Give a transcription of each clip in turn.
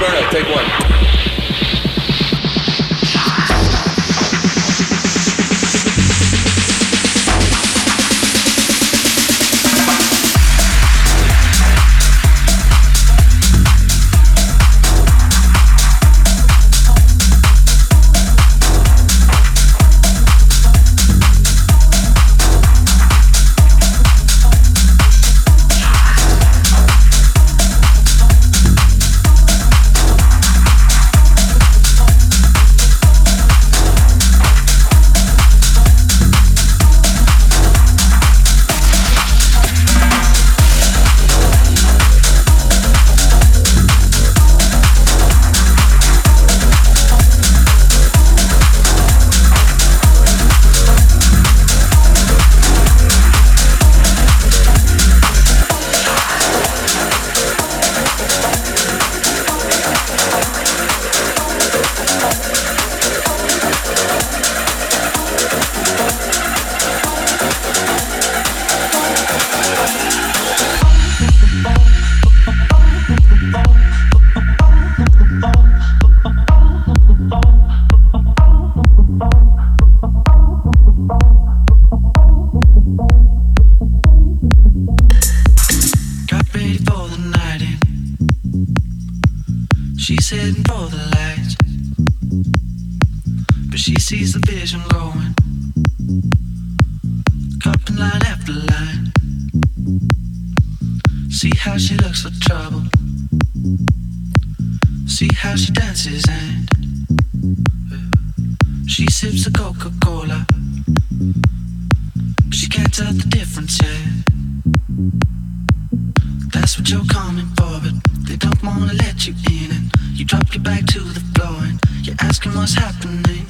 Disco take one. tell the difference, yeah. That's what you're coming for, but they don't wanna let you in. And you drop your back to the floor and you're asking what's happening.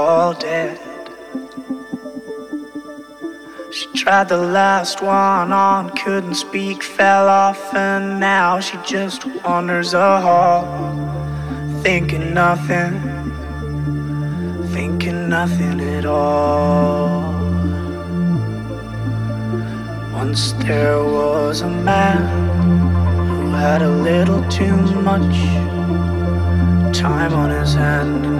All dead. She tried the last one on, couldn't speak, fell off, and now she just wanders a hall, thinking nothing, thinking nothing at all. Once there was a man who had a little too much time on his hand and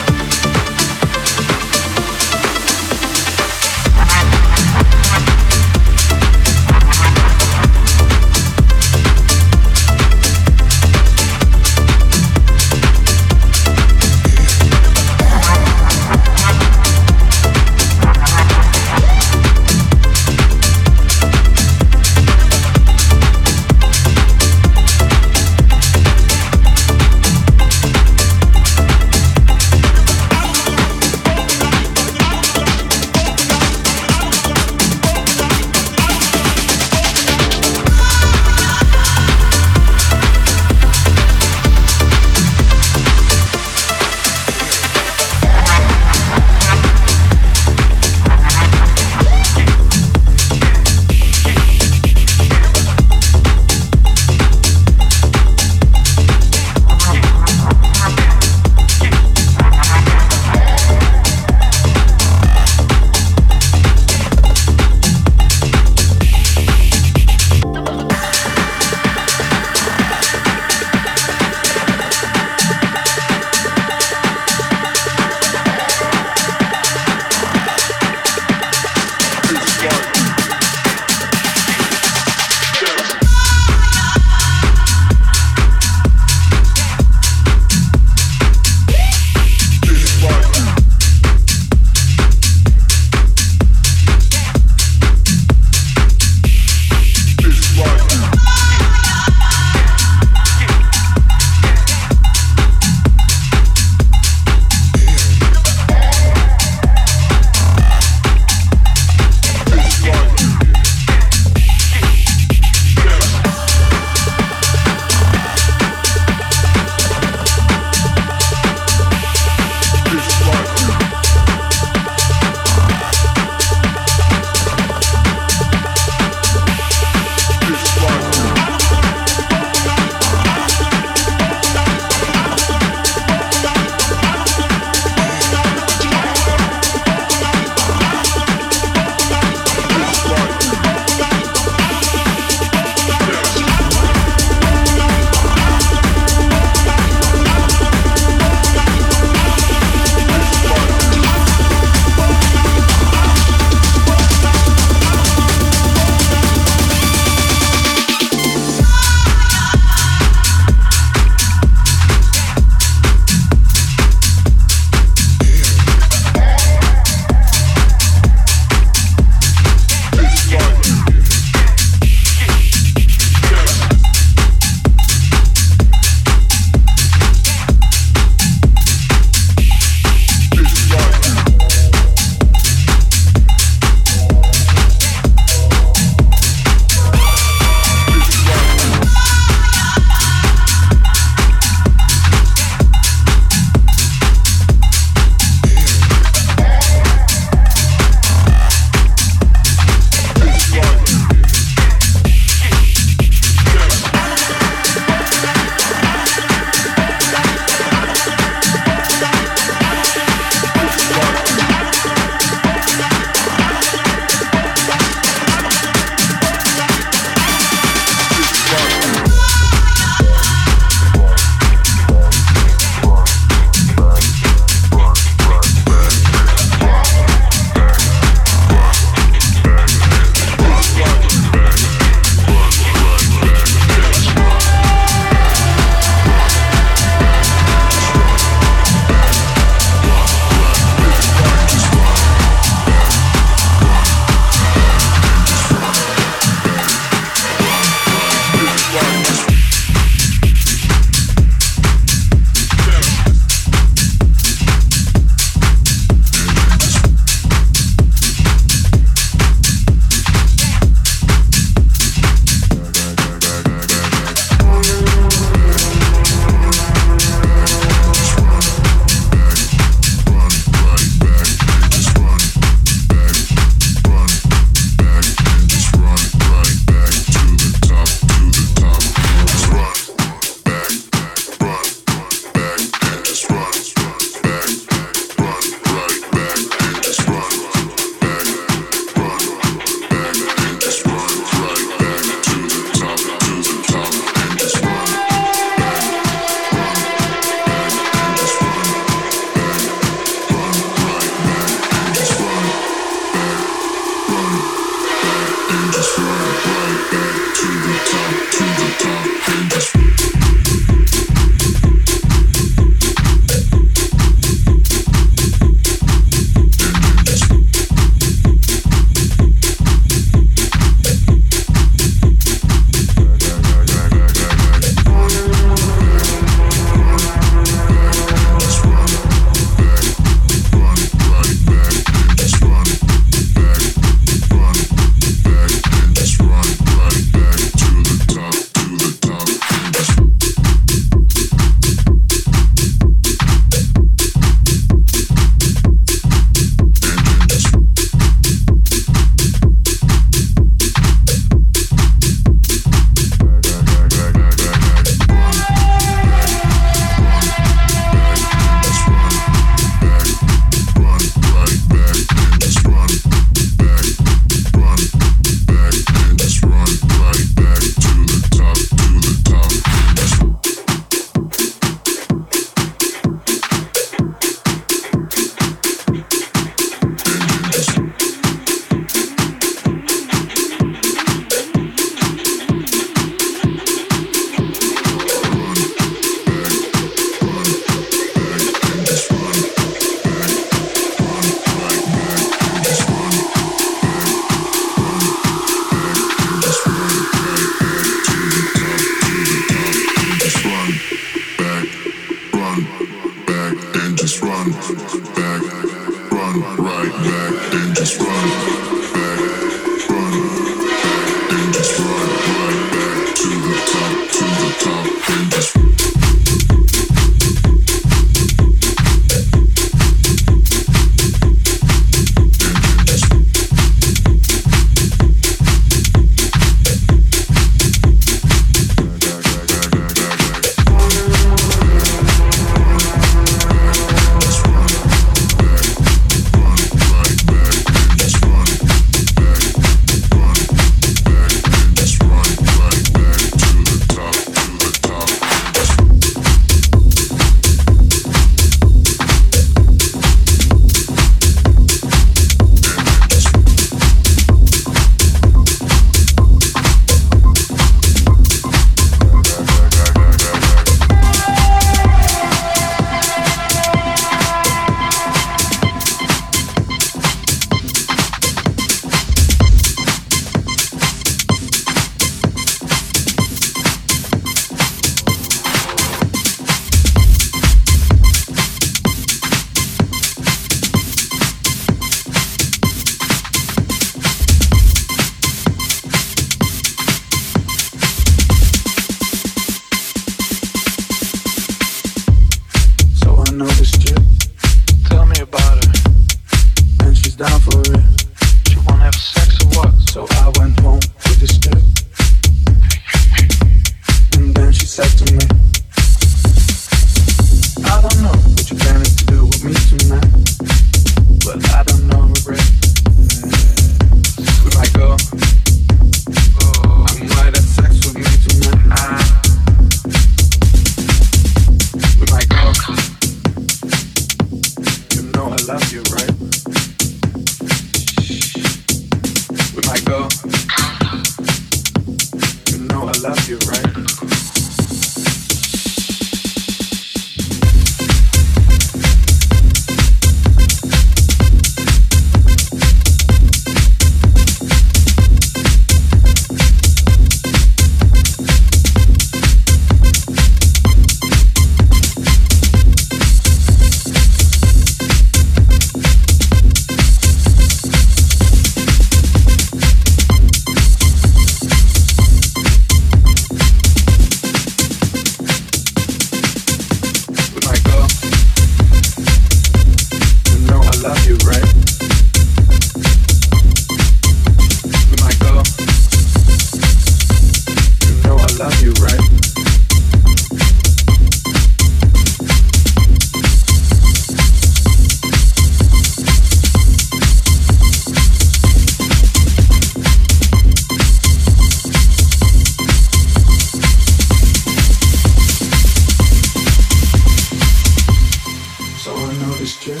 this chick,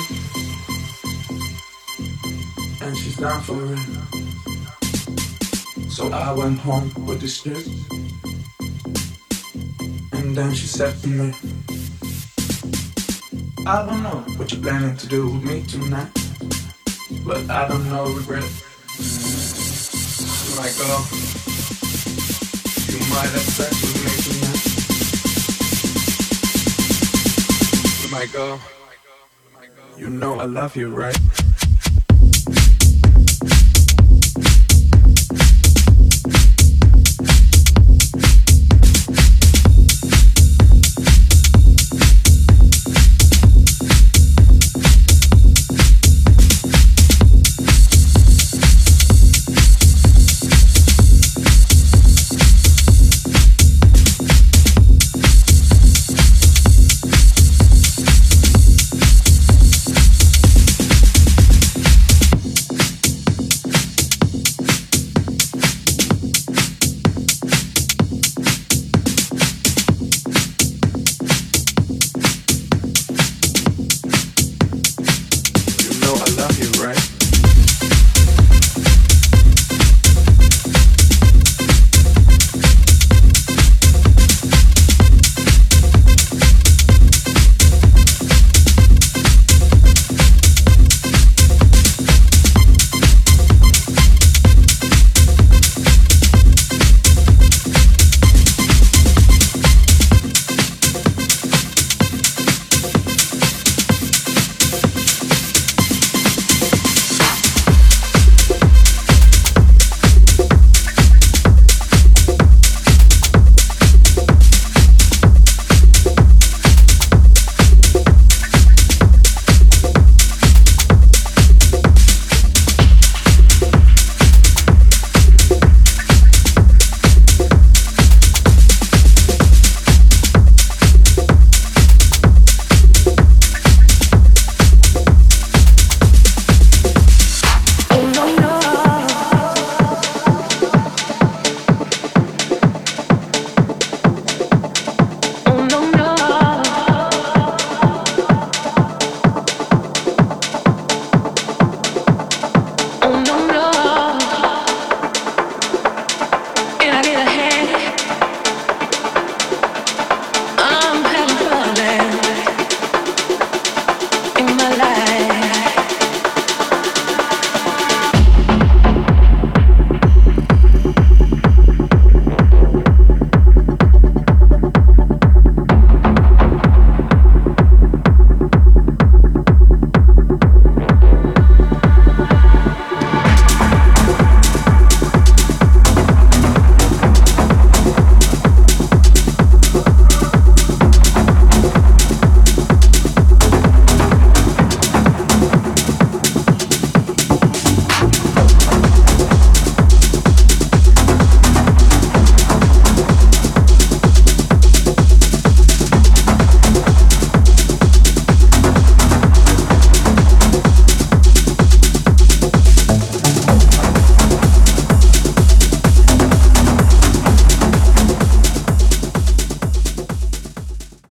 and she's down for it. So I went home with this chick, and then she said to me, I don't know what you're planning to do with me tonight, but I don't know regret. My girl, you might have sex with me tonight. My girl. You know I love you, right?